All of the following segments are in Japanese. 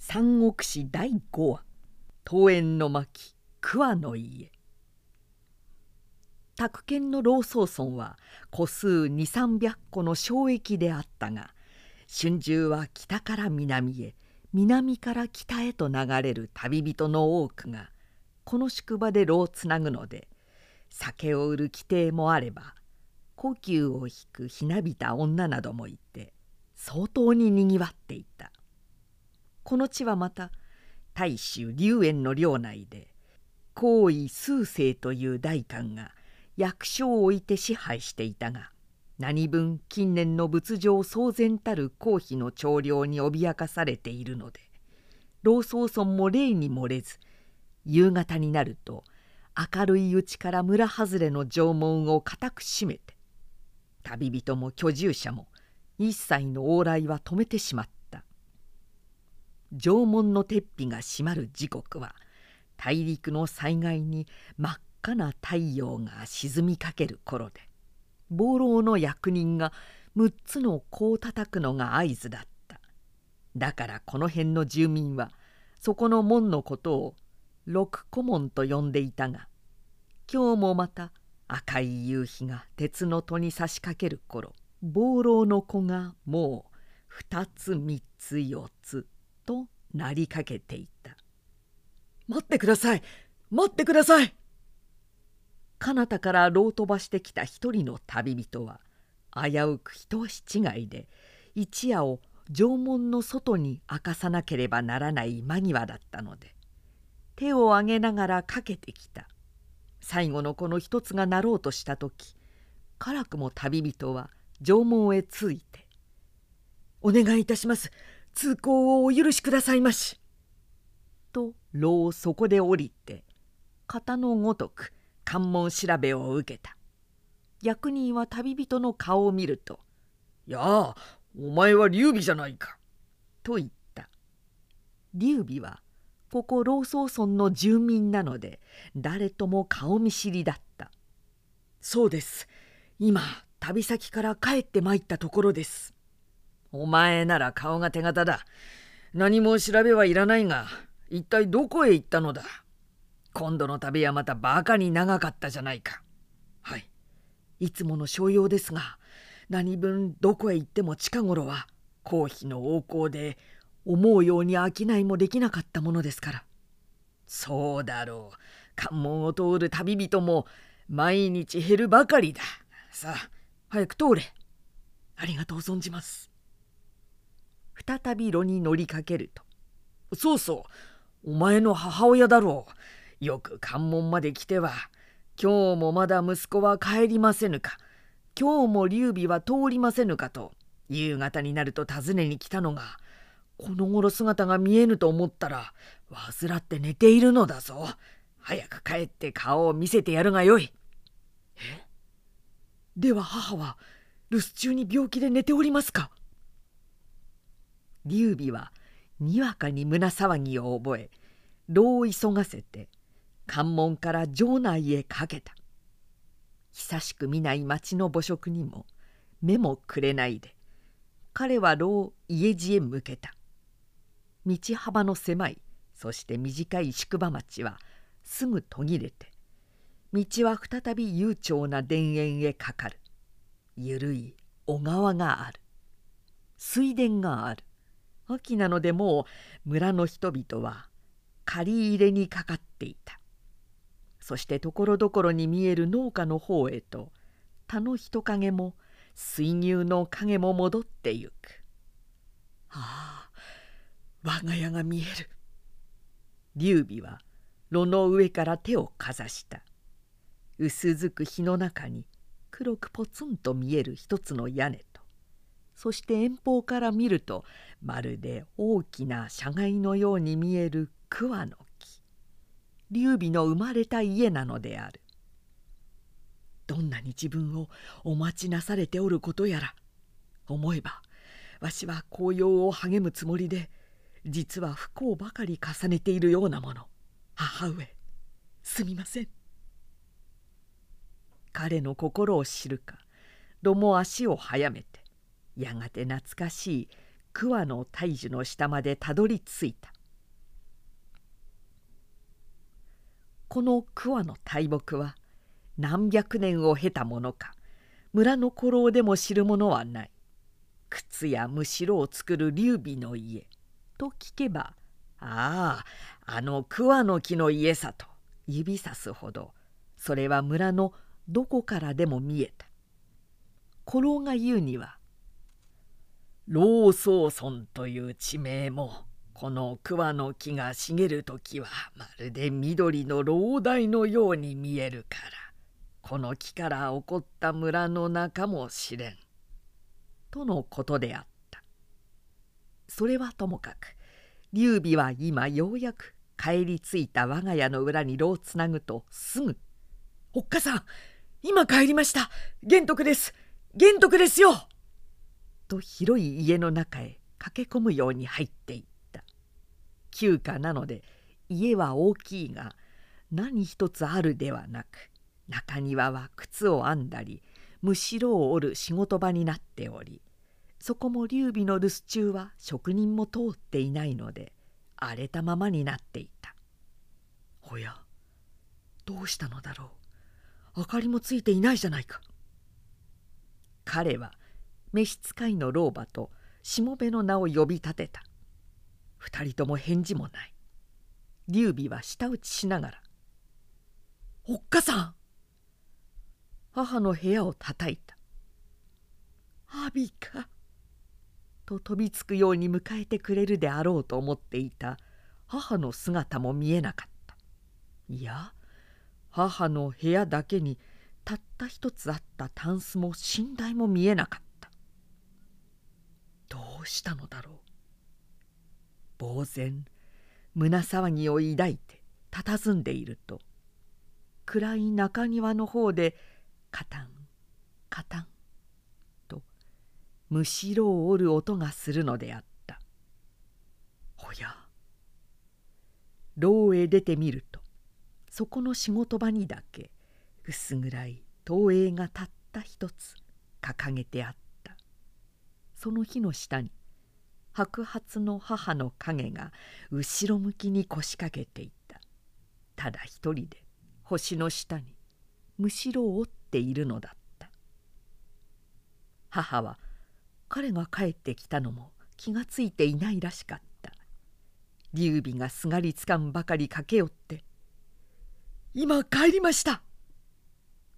三国志第5話「桃園の巻桑の家」宅建の老宗村は戸数2300戸の障壁であったが春秋は北から南へ南から北へと流れる旅人の多くがこの宿場で炉をつなぐので酒を売る規定もあれば呼吸を引くひなびた女などもいて相当ににぎわっていた。この地はまた大衆龍園の領内で皇位数世という大官が役所を置いて支配していたが何分近年の仏上騒然たる公費の長領に脅かされているので老宗村も例に漏れず夕方になると明るいうちから村外れの城門を固く閉めて旅人も居住者も一切の往来は止めてしまった。城門の鉄皮が閉まる時刻は大陸の災害に真っ赤な太陽が沈みかける頃で暴浪の役人が6つの子を叩くのが合図だった。だからこの辺の住民はそこの門のことを六古門と呼んでいたが今日もまた赤い夕日が鉄の戸に差し掛ける頃暴浪の子がもう2つ3つ4つとなりかけていた「待ってください。待ってください!」彼方からろう飛ばしてきた一人の旅人は危うく一足違いで一夜を城門の外に明かさなければならない間際だったので手を挙げながらかけてきた。最後のこの一つがなろうとした時辛くも旅人は城門へついて「お願いいたします通行をお許しくださいまし」と牢をそこで降りて型のごとく関門調べを受けた。役人は旅人の顔を見ると「やあお前は劉備じゃないか」と言った。劉備はここ老宗村の住民なので誰とも顔見知りだった「そうです。今旅先から帰ってまいったところです」「お前なら顔が手形だ。何も調べはいらないが一体どこへ行ったのだ。今度の旅はまたバカに長かったじゃないか。はい。いつもの商用ですが何分どこへ行っても近頃は公費の横行で思うように商いもできなかったものですから。そうだろう。関門を通る旅人も毎日減るばかりだ。さあ早く通れ。ありがとう存じます。再び炉に乗りかけると。そうそうお前の母親だろう。よく関門まで来ては。今日もまだ息子は帰りませぬか。今日も劉備は通りませぬかと。夕方になると訪ねに来たのがこの頃姿が見えぬと思ったら患って寝ているのだぞ。早く帰って顔を見せてやるがよい。え？では母は留守中に病気で寝ておりますか？劉備はにわかに胸騒ぎを覚え牢を急がせて関門から城内へかけた。久しく見ない町の母食にも目もくれないで彼は牢家路へ向けた。道幅の狭いそして短い宿場町はすぐ途切れて道は再び悠長な田園へかかる。ゆるい小川がある。水田がある。秋なのでもう村の人々は借り入れにかかっていたそしてところどころに見える農家の方へと田の人影も水牛の影も戻ってゆく。ああ我が家が見える。劉備は炉の上から手をかざした。薄づく火の中に黒くポツンと見える一つの屋根そして遠方から見るとまるで大きな車外のように見える桑の木。劉備の生まれた家なのである。どんなに自分をお待ちなされておることやら思えばわしは紅葉を励むつもりで実は不幸ばかり重ねているようなもの。母上すみません。彼の心を知るか炉も足を速めてやがて懐かしい桑の大樹の下までたどり着いた。この桑の大木は何百年を経たものか村の古老でも知るものはない。靴やむしろを作る劉備の家と聞けば「あああの桑の木の家さ」と指さすほどそれは村のどこからでも見えた。古老が言うには「老宗村という地名もこの桑の木が茂る時はまるで緑の老大のように見えるからこの木から起こった村の中もしれん」とのことであった。それはともかく劉備は今ようやく帰り着いた我が家の裏に炉をつなぐとすぐ「おっかさん今帰りました。玄徳です。玄徳ですよ!」と広い家の中へ駆け込むように入っていった。旧家なので家は大きいが何一つあるではなく中庭は靴を編んだりむしろを折る仕事場になっておりそこも劉備の留守中は職人も通っていないので荒れたままになっていた。おやどうしたのだろう。明かりもついていないじゃないか。彼は召使いの老婆としもべの名を呼び立てた。二人とも返事もない。劉備は舌打ちしながら「おっかさん!」母の部屋をたたいた「阿ビか」と飛びつくように迎えてくれるであろうと思っていた。母の姿も見えなかった。いや母の部屋だけにたった一つあったタンスも寝台も見えなかった。どうしたのだろう？呆然胸騒ぎを抱いて佇んでいると暗い中庭の方でカタンカタンとむしろを折る音がするのであった。おや牢へ出てみるとそこの仕事場にだけ薄暗い投影がたった一つ掲げてあった。その火の下に白髪の母の影が後ろ向きに腰掛けていた。ただ一人で星の下にむしろ折っているのだった。母は彼が帰ってきたのも気がついていないらしかった。劉備がすがりつかんばかり駆け寄って「今帰りました!」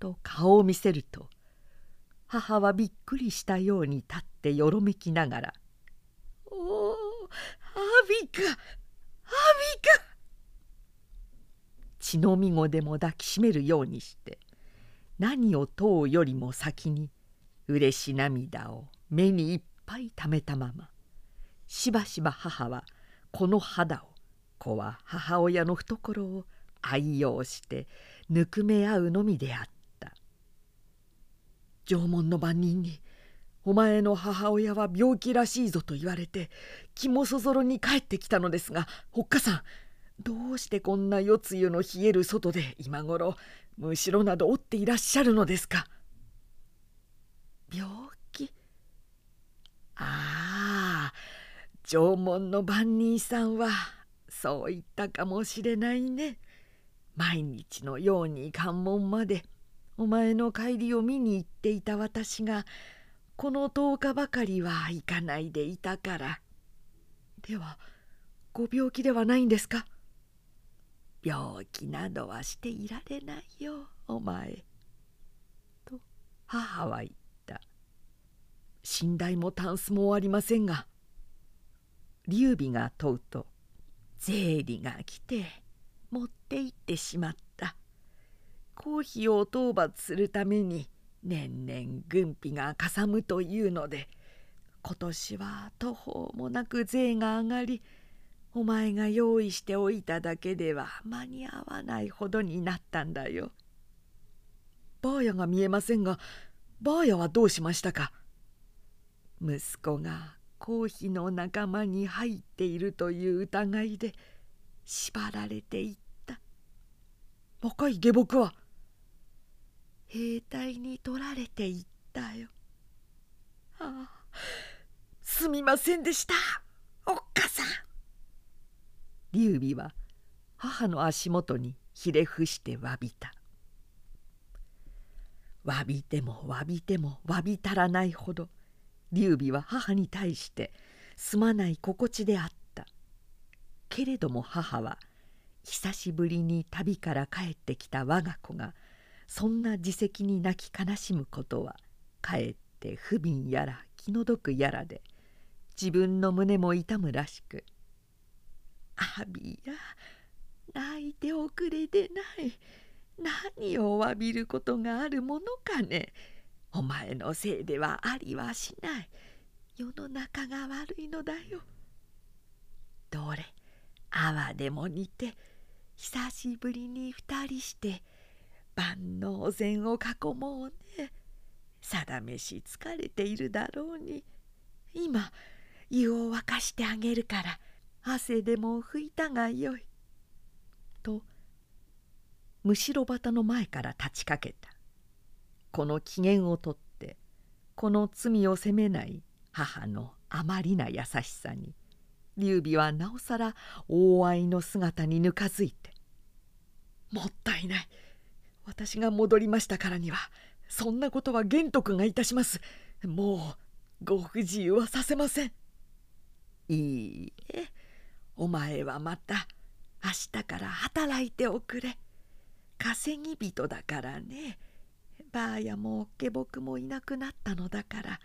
と顔を見せると母はびっくりしたように立ってよろめきながら「おおアビかアビか!」血のみ子でも抱きしめるようにして何を問うよりも先に嬉し涙を目にいっぱいためたまましばしば母はこの肌を子は母親の懐を愛用してぬくめ合うのみであった縄文の番人に「お前の母親は病気らしいぞ」と言われて肝そぞろに帰ってきたのですがおっかさんどうしてこんな夜露の冷える外で今頃むしろなど折っていらっしゃるのですか？病気？ああ縄文の番人さんはそう言ったかもしれないね。毎日のように関門までお前の帰りを見に行っていた私がこの10日ばかりは行かないでいたから。ではご病気ではないんですか？病気などはしていられないよお前。と母は言った。寝台もタンスもありませんが劉備が問うと税理が来て持って行ってしまった公費を討伐するために年々軍費がかさむというので今年は途方もなく税が上がりお前が用意しておいただけでは間に合わないほどになったんだよ。ばあやが見えませんがばあやはどうしましたか？息子が公妃の仲間に入っているという疑いで縛られていった若い下僕は兵隊に取られていったよ。ああすみませんでしたおっかさん。劉備は母の足元にひれ伏して詫びた。詫びても詫びても詫び足らないほど劉備は母に対してすまない心地であった。けれども母は久しぶりに旅から帰ってきた我が子がそんな自責に泣き悲しむことはかえって不憫やら気の毒やらで自分の胸も痛むらしく「アビや泣いておくれでない。何を詫びることがあるものかね。お前のせいではありはしない。世の中が悪いのだよ」どれ泡でも似て久しぶりに二人して万能膳を囲もうね。定めし疲れているだろうに。今湯を沸かしてあげるから汗でも拭いたがよい」とむしろ旗の前から立ちかけた。この機嫌をとってこの罪を責めない母のあまりな優しさに劉備はなおさら大愛の姿にぬかづいて「もったいない。私が戻りましたからにはそんなことは玄徳がいたします。もうご不自由はさせません」いいえお前はまた明日から働いておくれ。稼ぎ人だからね。ばあやも下僕もいなくなったのだから。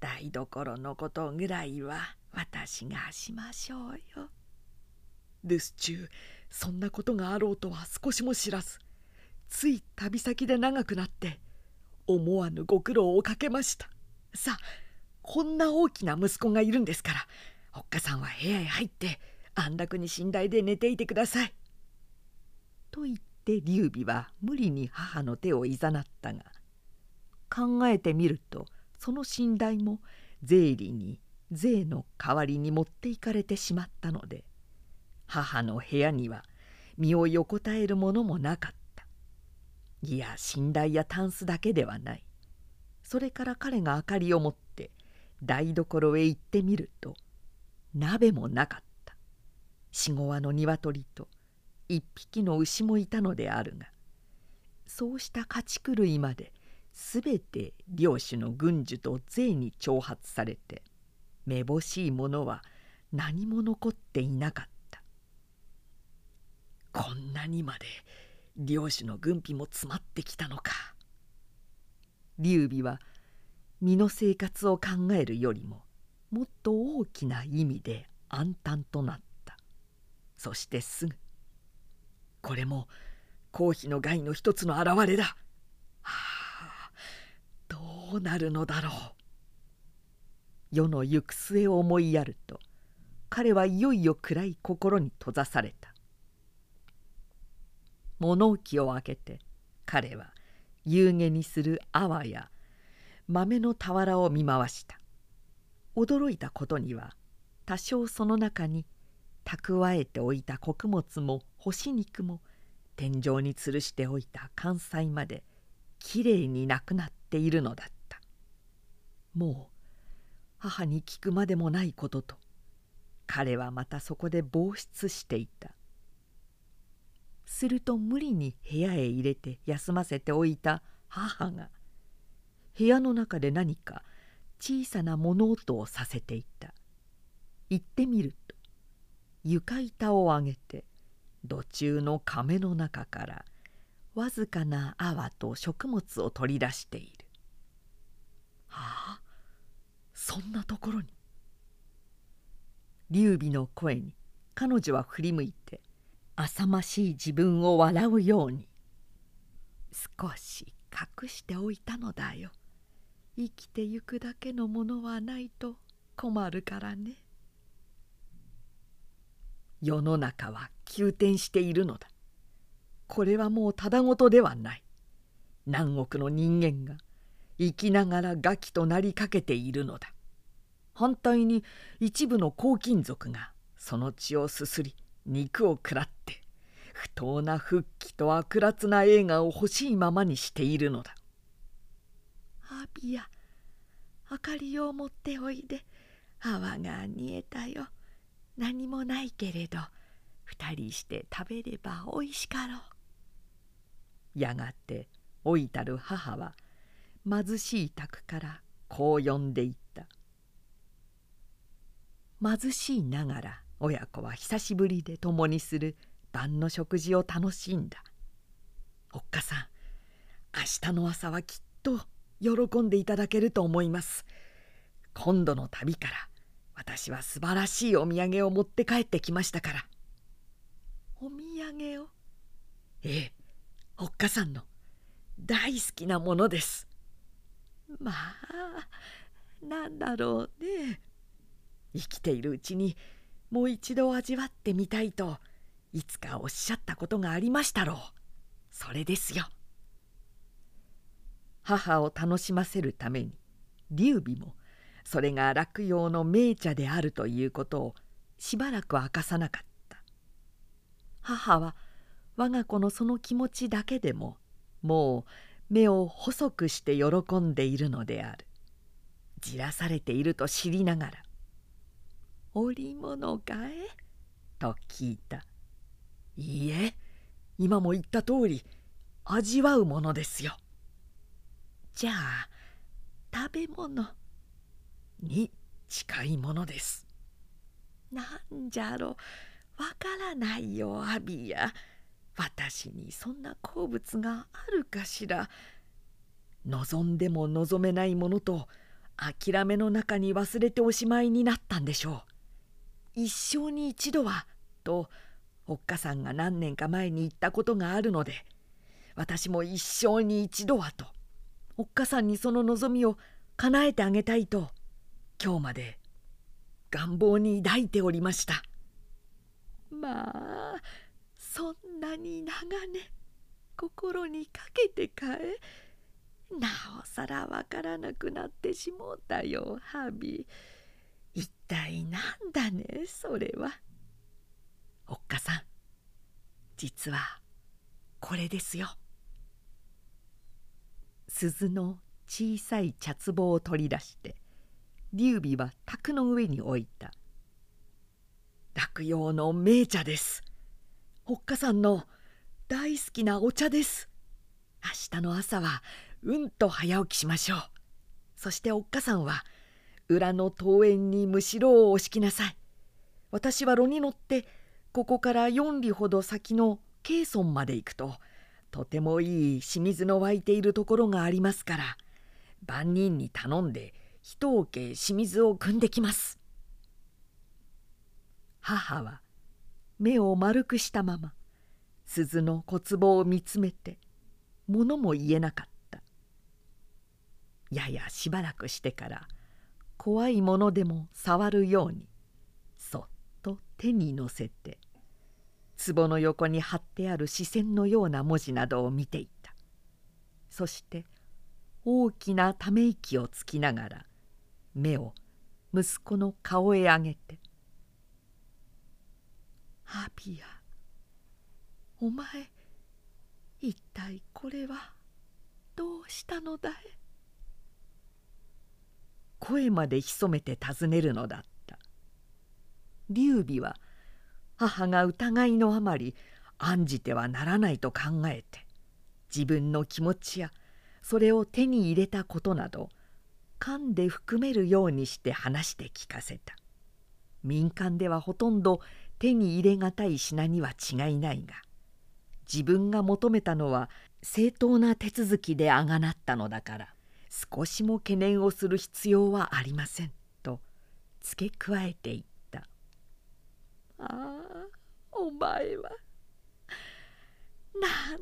台所のことぐらいは私がしましょうよ。留守中そんなことがあろうとは少しも知らず。つい旅先で長くなって思わぬご苦労をかけましたさあこんな大きな息子がいるんですからおっかさんは部屋へ入って安楽に寝台で寝ていてください。と言って劉備は無理に母の手をいざなったが考えてみるとその寝台も税理に税の代わりに持っていかれてしまったので母の部屋には身を横たえるものもなかったいや寝台やタンスだけではない。それから彼が明かりを持って台所へ行ってみると鍋もなかった。四五羽の鶏と一匹の牛もいたのであるがそうした家畜類まですべて領主の軍需と税に挑発されてめぼしいものは何も残っていなかった。こんなにまで領主の軍費も詰まってきたのか。劉備は身の生活を考えるよりももっと大きな意味で暗淡となった。そしてすぐこれも公費の害の一つの表れだ。はあどうなるのだろう。世の行く末を思いやると彼はいよいよ暗い心に閉ざされた。物置を開けて彼は夕げにする泡や豆の俵を見回した。驚いたことには多少その中に蓄えておいた穀物も干し肉も天井に吊るしておいた関西まできれいになくなっているのだった。もう母に聞くまでもないことと彼はまたそこで呆失していた。すると無理に部屋へ入れて休ませておいた母が部屋の中で何か小さな物音をさせていた行ってみると床板を上げて土中の亀の中からわずかな泡と食物を取り出している。はあそんなところに劉備の声に彼女は振り向いて浅ましい自分を笑うように。少し隠しておいたのだよ。生きてゆくだけのものはないと困るからね。世の中は急転しているのだ。これはもうただごとではない。何億の人間が生きながら餓鬼となりかけているのだ。反対に一部の黄金族がその血をすすり肉を食らって不当な復帰と悪辣な映画を欲しいままにしているのだ。アビア明かりを持っておいで。泡が煮えたよ。何もないけれど二人して食べればおいしかろう」やがて老いたる母は貧しい宅からこう呼んでいった。貧しいながら親子は久しぶりで共にする晩の食事を楽しんだ。おっかさん明日の朝はきっと喜んでいただけると思います。今度の旅から私は素晴らしいお土産を持って帰ってきましたから。お土産を？ええおっかさんの大好きなものです。まあなんだろうね。生きているうちにもう一度味わってみたいといつかおっしゃったことがありましたろう。それですよ。母を楽しませるために劉備もそれが落葉の名茶であるということをしばらく明かさなかった。母は我が子のその気持ちだけでももう目を細くして喜んでいるのである。じらされていると知りながら「織物かえ?」と聞いた「いいえ今も言った通り味わうものですよ」じゃあ食べ物に近いものです。なんじゃろわからないよアビア。私にそんな好物があるかしら。望んでも望めないものと諦めの中に忘れておしまいになったんでしょう。一生に一度はとおっかさんが何年か前に言ったことがあるので私も一生に一度はとおっかさんにその望みを叶えてあげたいと今日まで願望に抱いておりました。まあそんなに長年心にかけてかえなおさらわからなくなってしもうたよハビ。一体なんだねそれは。おっかさん実はこれですよ。鈴の小さい茶壺を取り出して劉備は卓の上に置いた。落葉の名茶です。おっかさんの大好きなお茶です。明日の朝はうんと早起きしましょう。そしておっかさんは裏の桃園にむしろを押しきなさい。私は炉に乗ってここから4里ほど先の慶村まで行くととてもいい清水の湧いているところがありますから万人に頼んで一桶清水を汲んできます。母は目を丸くしたまま鈴の小壺を見つめて物も言えなかった。ややしばらくしてから怖いものでも触るようにそっと手にのせて壺の横に貼ってある視線のような文字などを見ていたそして大きなため息をつきながら目を息子の顔へ上げて「アビアお前一体これはどうしたのだい?」声まで潜めて尋ねるのだった。劉備は母が疑いのあまり案じてはならないと考えて自分の気持ちやそれを手に入れたことなど勘で含めるようにして話して聞かせた。民間ではほとんど手に入れがたい品には違いないが自分が求めたのは正当な手続きであがなったのだから。少しも懸念をする必要はありません。と付け加えていったああお前はなん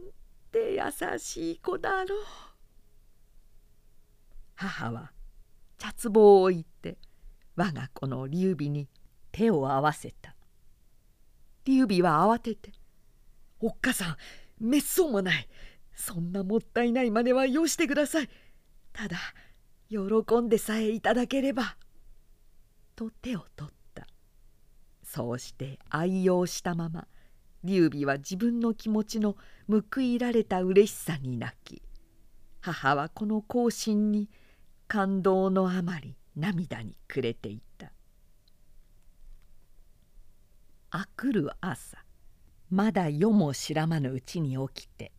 て優しい子だろう。母は茶壺を置いて我が子の劉備に手を合わせた。劉備は慌てて「おっかさんめっそうもない。そんなもったいない真似はよしてください。ただ喜んでさえいただければ」と手を取った。そうして愛用したまま劉備は自分の気持ちの報いられたうれしさに泣き母はこの行進に感動のあまり涙にくれていた。あくる朝まだ夜も知らまぬうちに起きて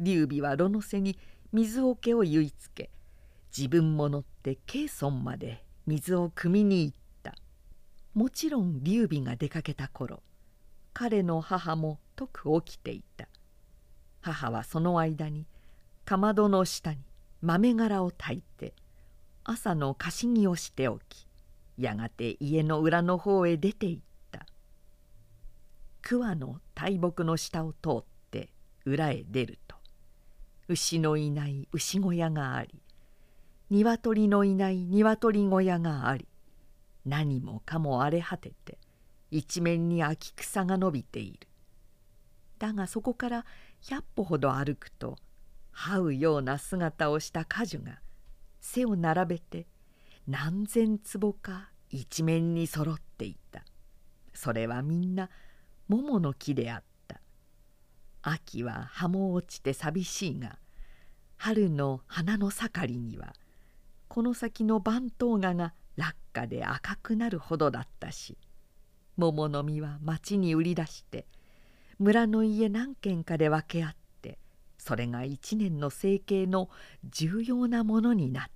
劉備は炉の背に水桶を結いつけ。自分も乗って慶村まで。水を汲みに行った。もちろん劉備が出かけた頃。彼の母もとく起きていた。母はその間にかまどの下に豆殻を炊いて朝の貸し木をしておきやがて家の裏の方へ出て行った。桑の大木の下を通って裏へ出る牛のいない牛小屋があり鶏のいない鶏小屋があり何もかも荒れ果てて一面に秋草が伸びている。だがそこから百歩ほど歩くと這うような姿をした果樹が背を並べて何千坪か一面にそろっていた。それはみんな桃の木であった。秋は葉も落ちて寂しいが春の花の盛りにはこの先の番頭画が落下で赤くなるほどだったし桃の実は町に売り出して村の家何軒かで分け合ってそれが一年の生計の重要なものになった。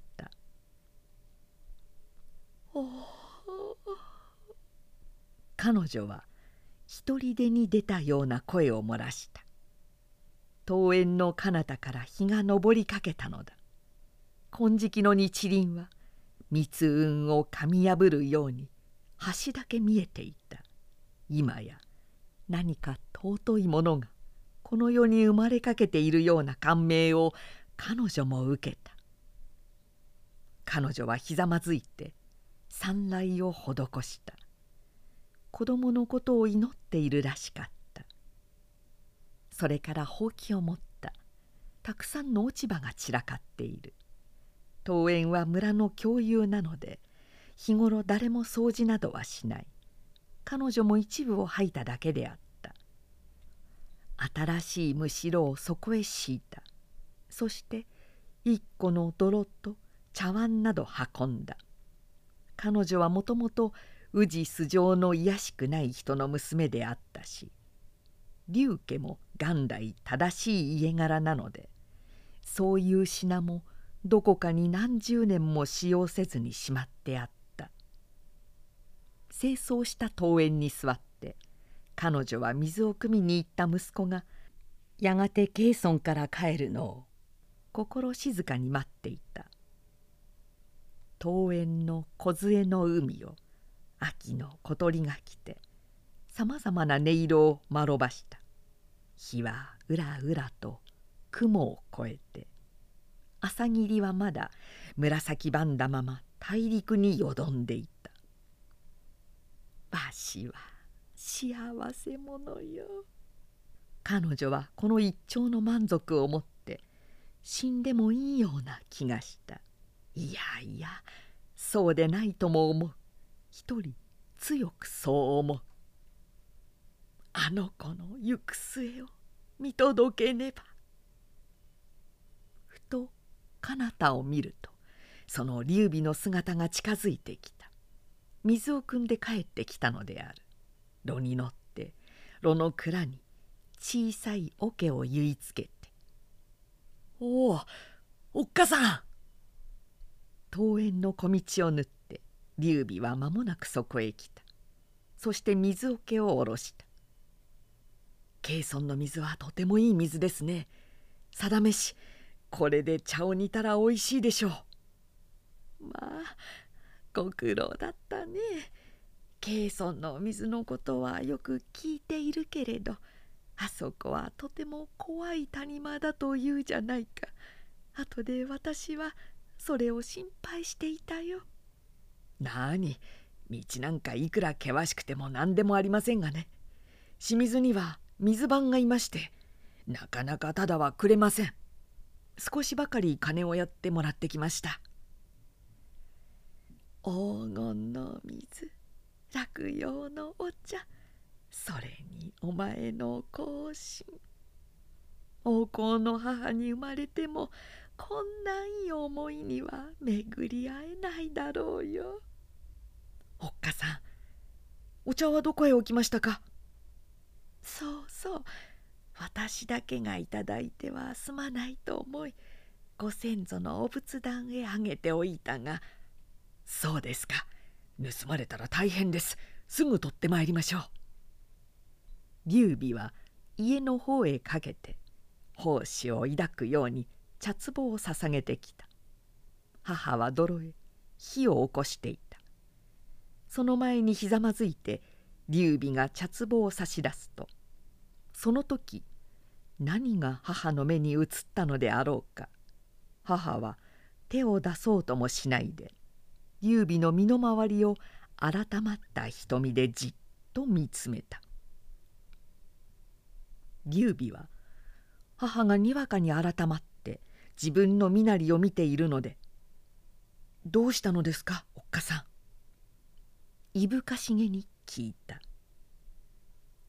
彼女は一人でに出たような声を漏らした。桃園の彼方から日が昇りかけたのだ。金色の日輪は密雲をかみ破るように橋だけ見えていた。今や何か尊いものがこの世に生まれかけているような感銘を彼女も受けた。彼女はひざまずいて参来を施した。子供のことを祈っているらしかった。それからほうきを持った。たくさんの落ち葉が散らかっている。桃園は村の共有なので日頃誰も掃除などはしない。彼女も一部を吐いただけであった。新しいむしろをそこへ敷いた。そして一個の泥と茶碗など運んだ。彼女はもともと宇治素性の卑しくない人の娘であったし龍家も元来正しい家柄なのでそういう品もどこかに何十年も使用せずにしまってあった。清掃した桃園に座って彼女は水を汲みに行った息子がやがてケイソンから帰るのを心静かに待っていた。桃園の梢の海を秋の小鳥が来てさまざまな音色をまろばした。日はうらうらと雲を越えて朝霧はまだ紫ばんだまま大陸によどんでいた。わしは幸せ者よ。彼女はこの一丁の満足をもって死んでもいいような気がした。いやいやそうでないとも思う。一人強くそう思う。あの子の行く末を見届けねば。ふと彼方を見るとその劉備の姿が近づいてきた。水を汲んで帰ってきたのである。炉に乗って炉の蔵に小さい桶を結いつけて「おおおっかさん!」桃園の小道を縫って劉備は間もなくそこへ来た。そして水桶を下ろした「慶村の水はとてもいい水ですね定めしこれで茶を煮たらおいしいでしょう。まあご苦労だったね。ケイソンのお水のことはよく聞いているけれどあそこはとても怖い谷間だというじゃないか。後で私はそれを心配していたよ。なに道なんかいくら険しくても何でもありませんがね清水には水番がいましてなかなかただはくれません。少しばかり金をやってもらってきました。黄金の水落葉のお茶それにお前の行進王侯の母に生まれてもこんないい思いには巡り合えないだろうよ。おっかさんお茶はどこへ置きましたか？そうそう。私だけがいただいてはすまないと思いご先祖のお仏壇へあげておいたがそうですか。盗まれたら大変です。すぐ取ってまいりましょう。劉備は家の方へかけて奉仕を抱くように茶壺を捧げてきた。母は泥へ火を起こしていた。その前にひざまずいて劉備が茶壺を差し出すとその時何が母の目に映ったのであろうか。母は手を出そうともしないで劉備の身の回りを改まった瞳でじっと見つめた。劉備は母がにわかに改まって自分の身なりを見ているので「どうしたのですかおっかさん」いぶかしげに聞いた。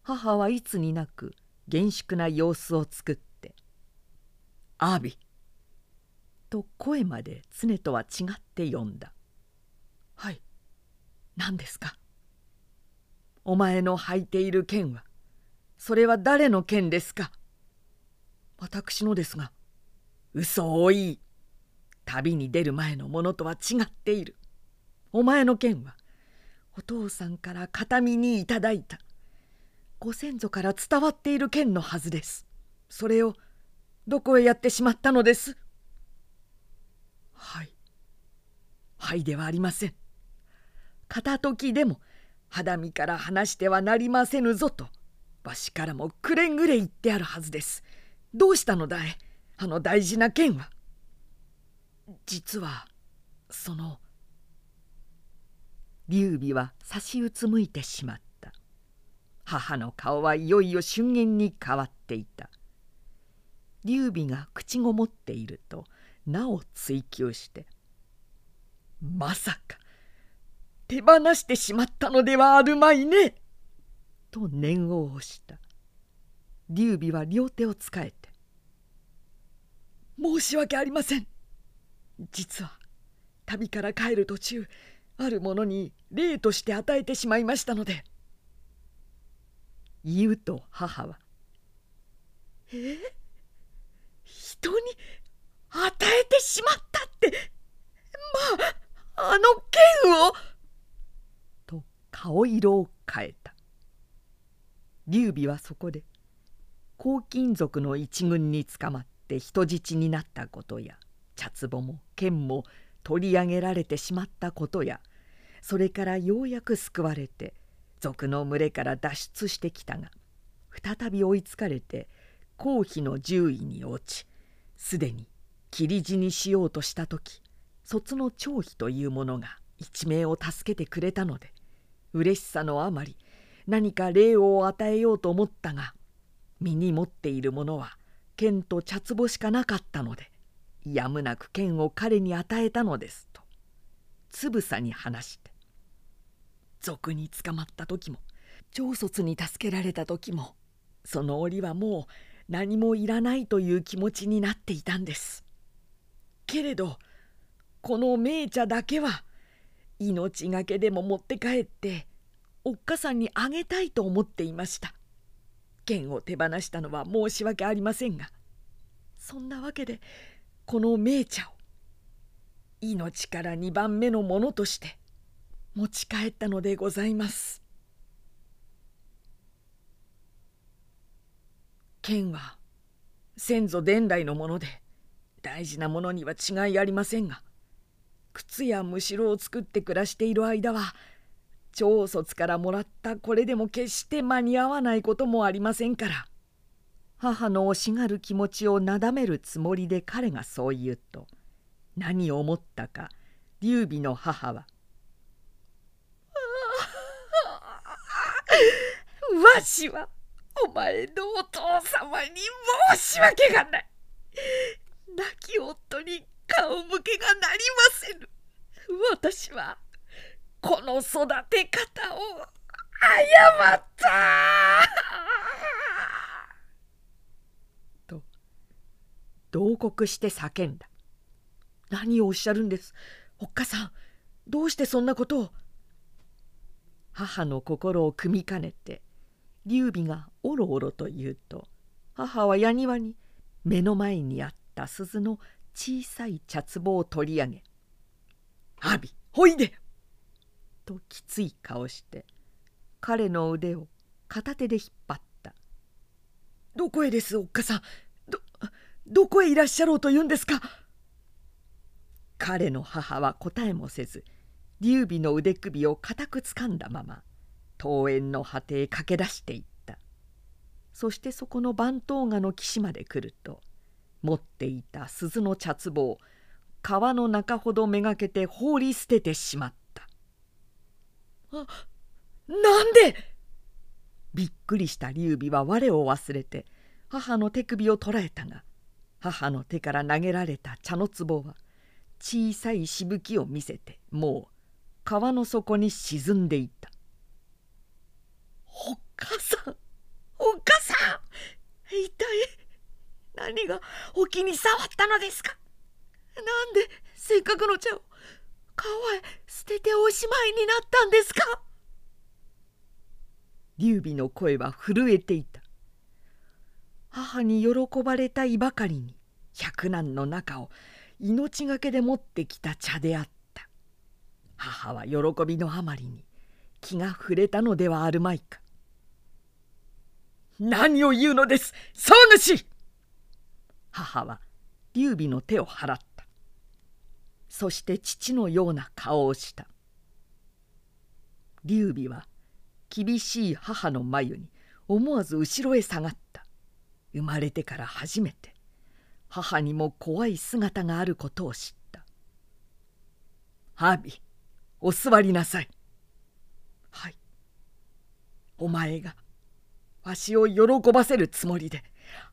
母はいつになく厳粛な様子を作って「アービ」と声まで常とは違って呼んだ「はい何ですか?」お前の履いている剣は？それは誰の剣ですか私のですが嘘をいい旅に出る前のものとは違っている。お前の剣はお父さんから形見にいただいたご先祖から伝わっている剣のはずです。それをどこへやってしまったのです？はい。はいではありません。片時でも肌身から離してはなりませぬぞと。わしからもくれんぐれ言ってあるはずです。どうしたのだい？あの大事な剣は。実はその劉備は差しうつむいてしまった。母の顔はいよいよ瞬間に変わっていた。劉備が口ごもっているとなお追求して「まさか手放してしまったのではあるまいね」と念を押した。劉備は両手を使えて「申し訳ありません。実は旅から帰る途中ある者に礼として与えてしまいましたので」言うと母は「え？人に与えてしまったって。まああの剣を!」と顔色を変えた。劉備はそこで黄金族の一軍に捕まって人質になったことや茶壺も剣も取り上げられてしまったことやそれからようやく救われて族の群れから脱出してきたが再び追いつかれて皇妃の獣医に落ちすでに切り死にしようとした時卒の張飛という者が一命を助けてくれたので嬉しさのあまり何か礼を与えようと思ったが身に持っているものは剣と茶壺しかなかったのでやむなく剣を彼に与えたのですとつぶさに話して賊に捕まった時も長卒に助けられた時もその折はもう何もいらないという気持ちになっていたんです。けれどこの名茶だけは命がけでも持って帰っておっかさんにあげたいと思っていました。剣を手放したのは申し訳ありませんがそんなわけでこの名茶を命から2番目のものとして持ち帰ったのでございます。剣は先祖伝来のもので大事なものには違いありませんが靴やむしろを作って暮らしている間は長卒からもらったこれでも決して間に合わないこともありませんから母の惜しがる気持ちをなだめるつもりで彼がそう言うと何を思ったか劉備の母は「わしはお前のお父様に申し訳がない。亡き夫に顔向けがなりませぬ。私はこの育て方を誤った。と同国して叫んだ。何をおっしゃるんです？おっかさんどうしてそんなことを？母の心を組みかねて劉備がおろおろと言うと母は矢庭に目の前にあった鈴の小さい茶壺を取り上げ「阿炎ほいで!」ときつい顔して彼の腕を片手で引っ張った「どこへですおっかさん？どどこへいらっしゃろうと言うんですか?」彼の母は答えもせず劉備の腕首を固くつかんだまま桃園の果てへ駆け出していった。そしてそこの番頭河の岸まで来ると持っていた鈴の茶壺を川の中ほどめがけて放り捨ててしまった「あなんで!」びっくりした劉備は我を忘れて母の手首を捕らえたが母の手から投げられた茶の壺は小さいしぶきを見せてもう川の底に沈んでいた「おっかさんおっかさん一体何がお気に障ったのですか？なんでせっかくの茶を川へ捨てておしまいになったんですか?」劉備の声は震えていた。母に喜ばれたいばかりに百難の中を命がけで持ってきた茶であった。母は喜びのあまりに気が触れたのではあるまいか。何を言うのです。総主。母は劉備の手を払った。そして父のような顔をした。劉備は厳しい母の眉に思わず後ろへ下がった。生まれてから初めて。母にも怖い姿があることを知った「ハービーお座りなさい」「はい」「お前がわしを喜ばせるつもりで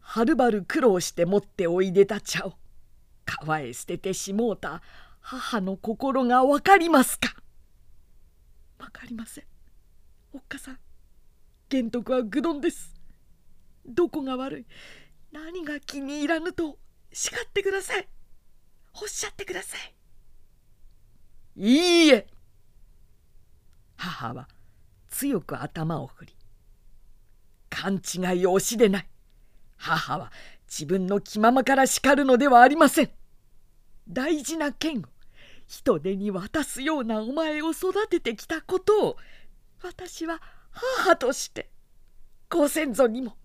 はるばる苦労して持っておいでた茶を川へ捨ててしもうた母の心が分かりますか?」「分かりません。おっかさん玄徳は愚鈍です。どこが悪い？何が気に入らぬと叱ってください。おっしゃってください。いいえ。母は強く頭を振り勘違いをしでない母は自分の気ままから叱るのではありません大事な剣を人手に渡すようなお前を育ててきたことを私は母としてご先祖にも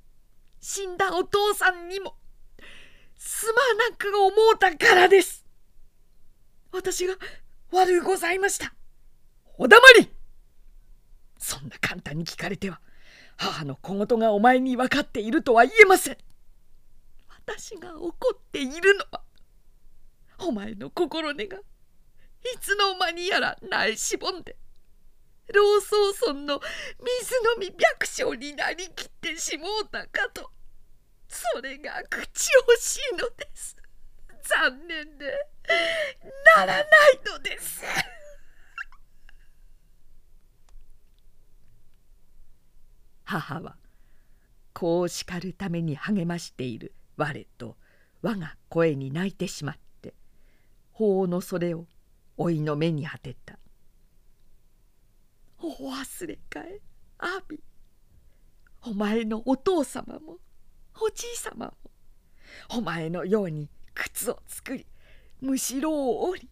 死んだお父さんにもすまなく思うたからです。私が悪うございました。お黙りそんな簡単に聞かれては母の小言がお前に分かっているとは言えません。私が怒っているのはお前の心根がいつの間にやら苗しぼんで老僧村の水飲み百姓になりきってしもうたかと。それが口惜しいのです残念でならないのです母はこう叱るために励ましている我と我が声に泣いてしまって法の袖を老いの目に当てた「お忘れかえ阿ビ。お前のお父様もおじいさまもお前のように靴を作りむしろを折り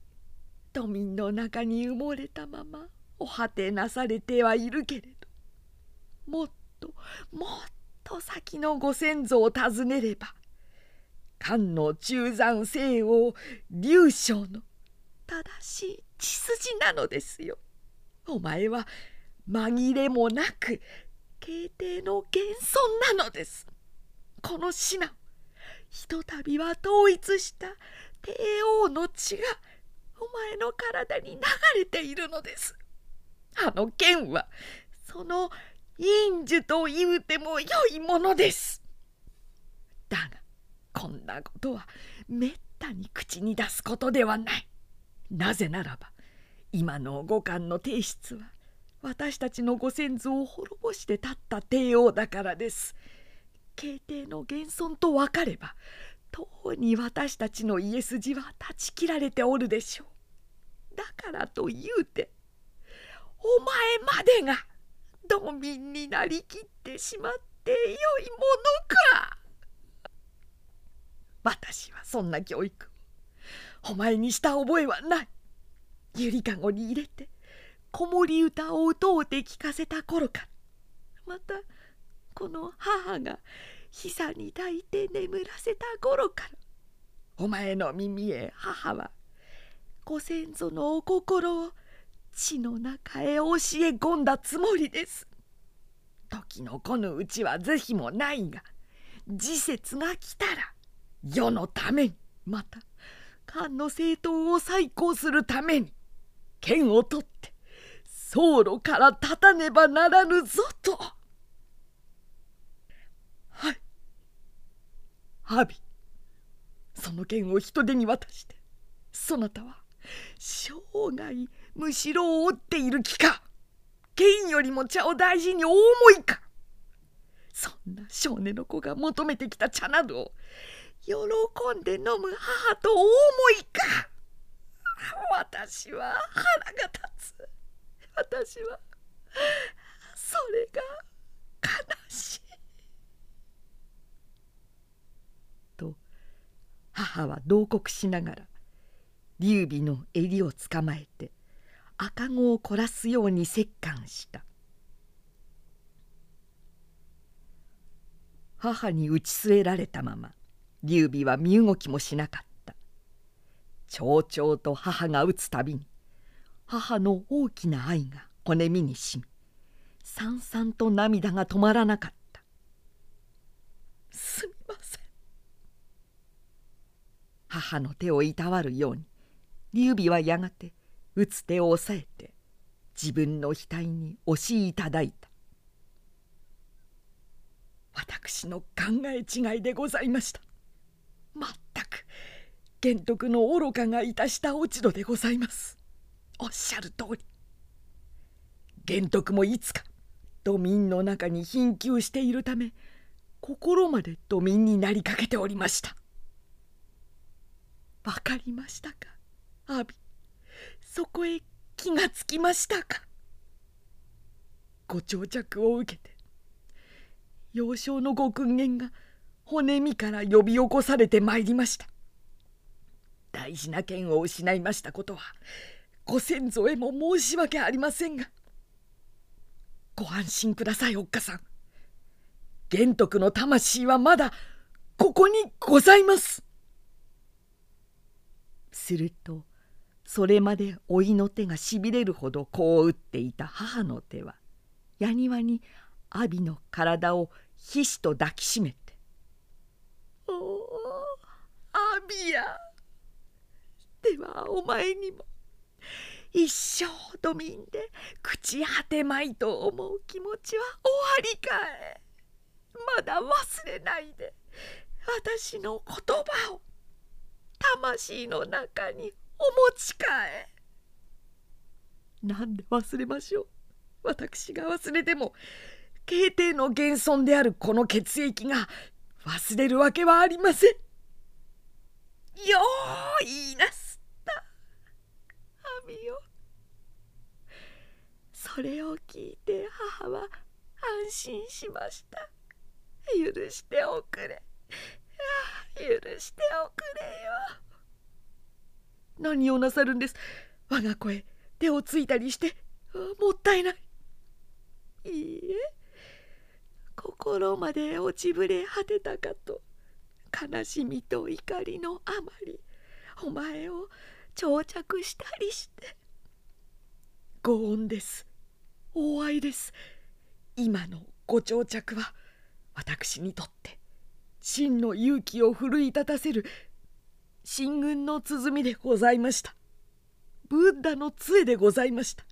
都民の中に埋もれたままお果てなされてはいるけれどもっともっと先のご先祖を訪ねれば漢の中山西王劉将の正しい血筋なのですよ。お前は紛れもなく慶帝の現存なのです。この品ひとたびは統一した帝王の血がお前の体に流れているのです。あの剣はその陰樹と言うてもよいものです。だがこんなことはめったに口に出すことではない。なぜならば今の五感の提出は私たちのご先祖を滅ぼして立った帝王だからです。慶帝の現存と分かればとうに私たちの家筋は断ち切られておるでしょう。だからと言うてお前までが道民になりきってしまってよいものか。私はそんな教育お前にした覚えはない。ゆりかごに入れて子守歌を歌うて聞かせた頃か。らまたこの母が膝に抱いて眠らせた頃からお前の耳へ母はご先祖のお心を地の中へ教え込んだつもりです。時のこのうちは是非もないが時節が来たら世のためにまた漢の政党を再興するために剣を取って走路から立たねばならぬぞと。はい。阿ビその剣を人手に渡してそなたは生涯むしろを折っている気か。剣よりも茶を大事に大思いか。そんな少年の子が求めてきた茶などを喜んで飲む母と大思いか。私は腹が立つ。私はそれが悲しい。と母は慟哭しながら劉備の襟をつかまえて赤子を凝らすように折檻した。母に打ち据えられたまま劉備は身動きもしなかった。長々と母が打つたびに母の大きな愛が骨身にしみさんさんと涙が止まらなかった。すみません。母の手をいたわるように劉備はやがて打つ手を押さえて自分の額に押しいただいた。私の考え違いでございました。まったく玄徳の愚かがいたした落ち度でございます。おっしゃる通り。玄徳もいつか都民の中に貧窮しているため心まで都民になりかけておりました。わかりましたか阿ビそこへ気がつきましたか？ご長着を受けて幼少のご訓言が骨身から呼び起こされてまいりました。大事な剣を失いましたことはご先祖へも申し訳ありませんがご安心くださいおっかさん。玄徳の魂はまだここにございます。するとそれまで老いの手がしびれるほど子を打っていた母の手は矢庭に阿炎の体をひしと抱きしめて「おお阿炎や。ではお前にも一生ドミンで朽ち果てまいと思う気持ちは終わりかえまだ忘れないで私の言葉を魂の中にお持ちかえなんで忘れましょう。私が忘れても慶帝の現存であるこの血液が忘れるわけはありません。よう言いなすった。阿弥よ。それを聞いて母は安心しました。許しておくれ。許しておくれよ。何をなさるんです。我が子へ手をついたりして。もったいない。いいえ。心まで落ちぶれ果てたかと。悲しみと怒りのあまり。お前を長着したりして。ご恩です。大愛です。今のご長着は私にとって真の勇気を奮い立たせる進軍の鼓でございました。ブッダの杖でございました。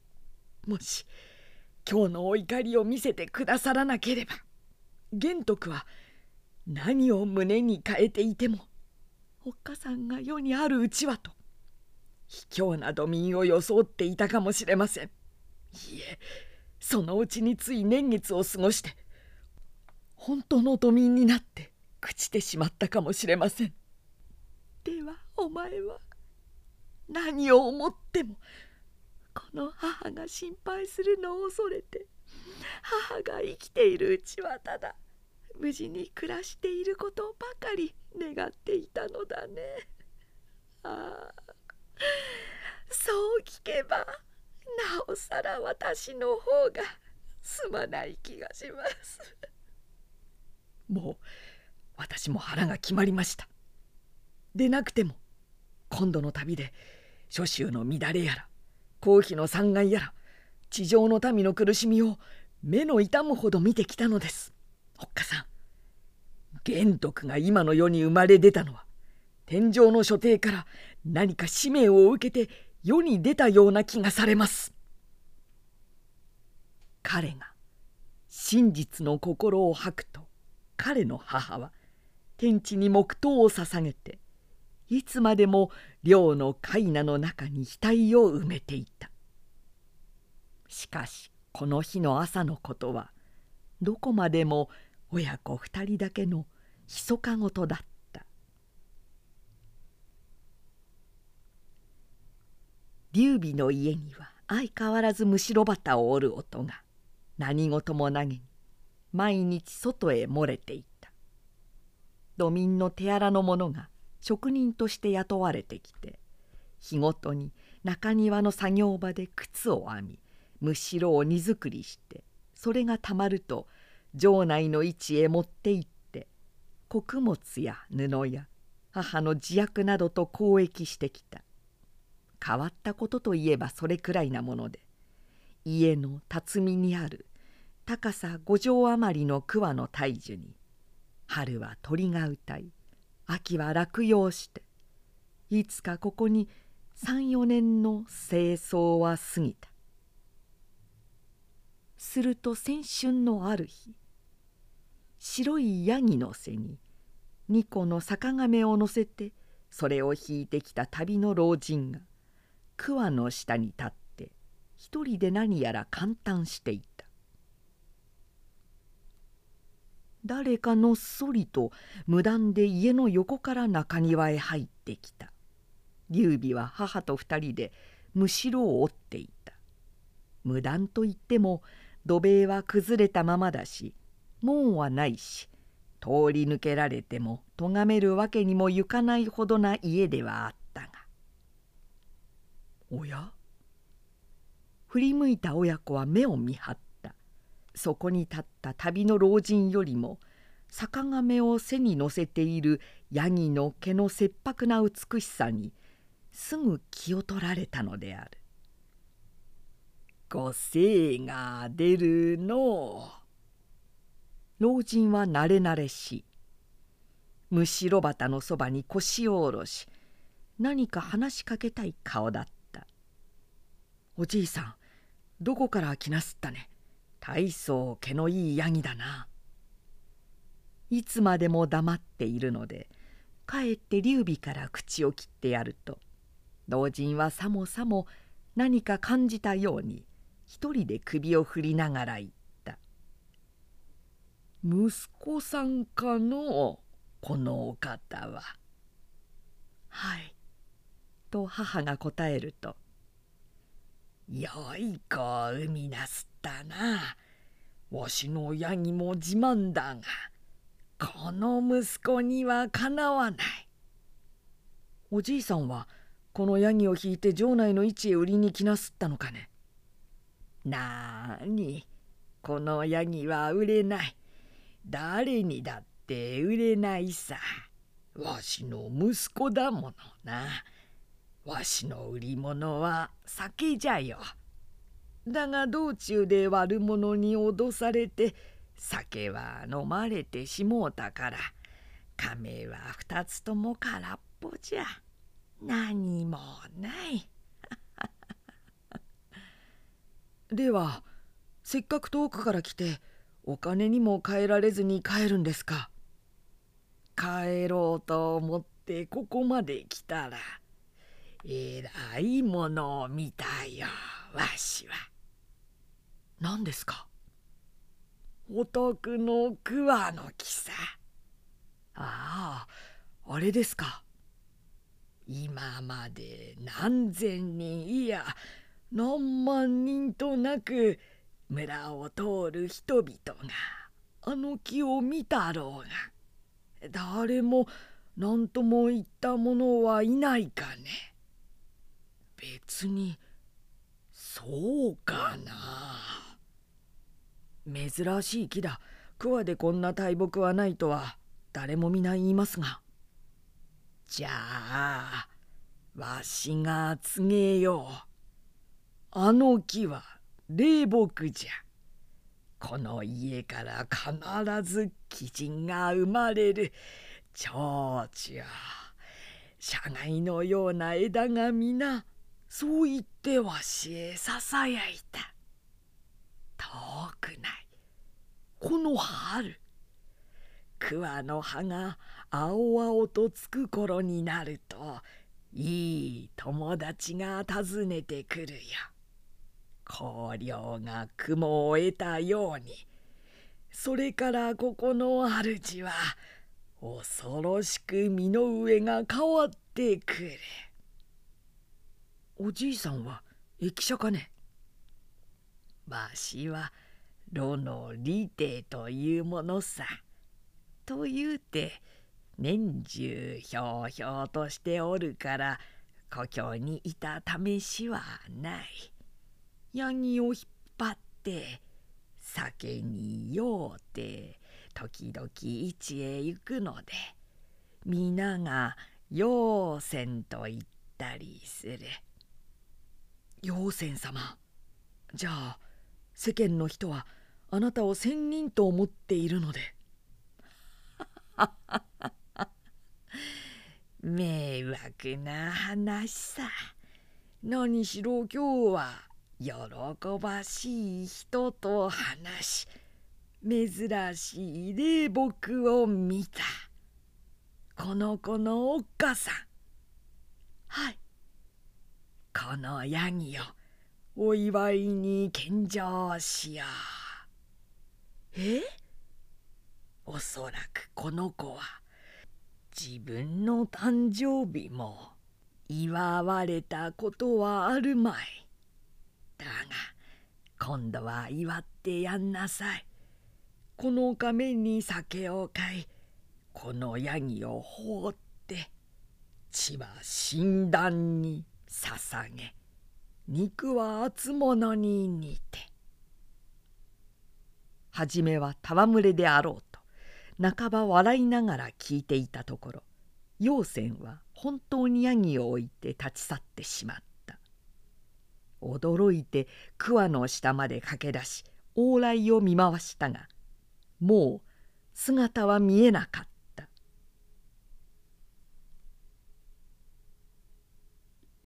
もし今日のお怒りを見せてくださらなければ玄徳は何を胸に変えていてもおっかさんが世にあるうちはと卑怯な土民を装っていたかもしれません。いえそのうちについ年月を過ごして本当の土民になって朽ちてしまったかもしれません。ではお前は何を思ってもこの母が心配するのを恐れて母が生きているうちはただ無事に暮らしていることばかり願っていたのだね。ああそう聞けばなおさら私の方がすまない気がします。もう私も腹が決まりました。でなくても今度の旅で諸州の乱れやら公費の惨害やら地上の民の苦しみを目の痛むほど見てきたのです。おっかさん玄徳が今の世に生まれ出たのは天上の所定から何か使命を受けて世に出たような気がされます。彼が真実の心を吐くと彼の母は天地に黙祷を捧げていつまでも寮の階名の中に額を埋めていた。しかしこの日の朝のことはどこまでも親子二人だけの密か事だった。劉備の家には相変わらずむしろ旗を折る音が何事も投げに毎日外へ漏れていた。土民の手荒の者が職人として雇われてきて日ごとに中庭の作業場で靴を編みむしろを荷造りしてそれがたまると城内の位置へ持って行って穀物や布や母の自薬などと交易してきた。変わったことといえばそれくらいなもので家の辰巳にある高さ五畳余りの桑の大樹に春は鳥が歌い秋は落葉していつかここに34年の清掃は過ぎた。すると先春のある日白いヤギの背に2個の坂亀を乗せてそれを引いてきた旅の老人が桑の下に立って一人で何やら感嘆していた。誰かのっそりと無断で家の横から中庭へ入ってきた。劉備は母と二人でむしろを折っていた。無断といっても土塀は崩れたままだし門はないし通り抜けられても咎めるわけにもゆかないほどな家ではあったが。おや？振り向いた親子は目を見張った。そこに立った旅の老人よりも坂亀を背に乗せているヤギの毛の切迫な美しさにすぐ気を取られたのである。ご精が出るの老人は慣れ慣れしいむしろ旗のそばに腰を下ろし何か話しかけたい顔だった「おじいさんどこから来なすったね？大層毛のいいヤギだな。いつまでも黙っているのでかえって劉備から口を切ってやると。老人はさもさも何か感じたように一人で首を振りながら言った「息子さんかのこのお方は」。はい」と母が答えると「よい子を産みなすったな。わしのヤギも自慢だがこの息子にはかなわない。おじいさんはこのヤギを引いて城内の位置へ売りに来なすったのかね。なーにこのヤギは売れない。誰にだって売れないさ。わしの息子だものな。わしの売り物は酒じゃよ。だが道中で悪者に脅されて酒は飲まれてしもうたから亀は二つとも空っぽじゃ。何もない。ではせっかく遠くから来てお金にも変えられずに帰るんですか。帰ろうと思ってここまで来たら。えらいものを見たよわしは。何ですか？お宅の桑の木さ。あああれですか。今まで何千人いや何万人となく村を通る人々があの木を見たろうが誰も何とも言った者はいないかね。別にそうかな。珍しい木だ。桑でこんな大木はないとは。誰も皆言いますが。じゃあわしが告げよう。あの木は霊木じゃ。この家から必ず鬼人が生まれる。蝶々。社外のような枝が皆そう言ってわしへささやいた遠くないこの春桑の葉が青々とつく頃になるといい友達が訪ねてくるよ。香料が雲を得たようにそれからここの主は恐ろしく身の上が変わってくる。おじいさんは駅舎かね？わしは炉の利帝というものさ。と言うて年中ひょうひょうとしておるから故郷にいた試しはない。ヤギを引っ張って酒に酔うて時々市へ行くので皆が陽泉と言ったりする。陽泉様じゃあ世間の人はあなたを仙人と思っているので。迷惑な話さ。何しろ今日は喜ばしい人と話し珍しい霊木を見たこの子のおっかさんはいこのヤギをお祝いに献上しよう。え？おそらくこの子は自分の誕生日も祝われたことはあるまい。だが今度は祝ってやんなさい。この亀に酒を買いこのヤギを放って血は神壇に捧げ肉は厚物に似て初めは戯れであろうと半ば笑いながら聞いていたところ陽泉は本当にヤギを置いて立ち去ってしまった。驚いて桑の下まで駆け出し往来を見回したがもう姿は見えなかった。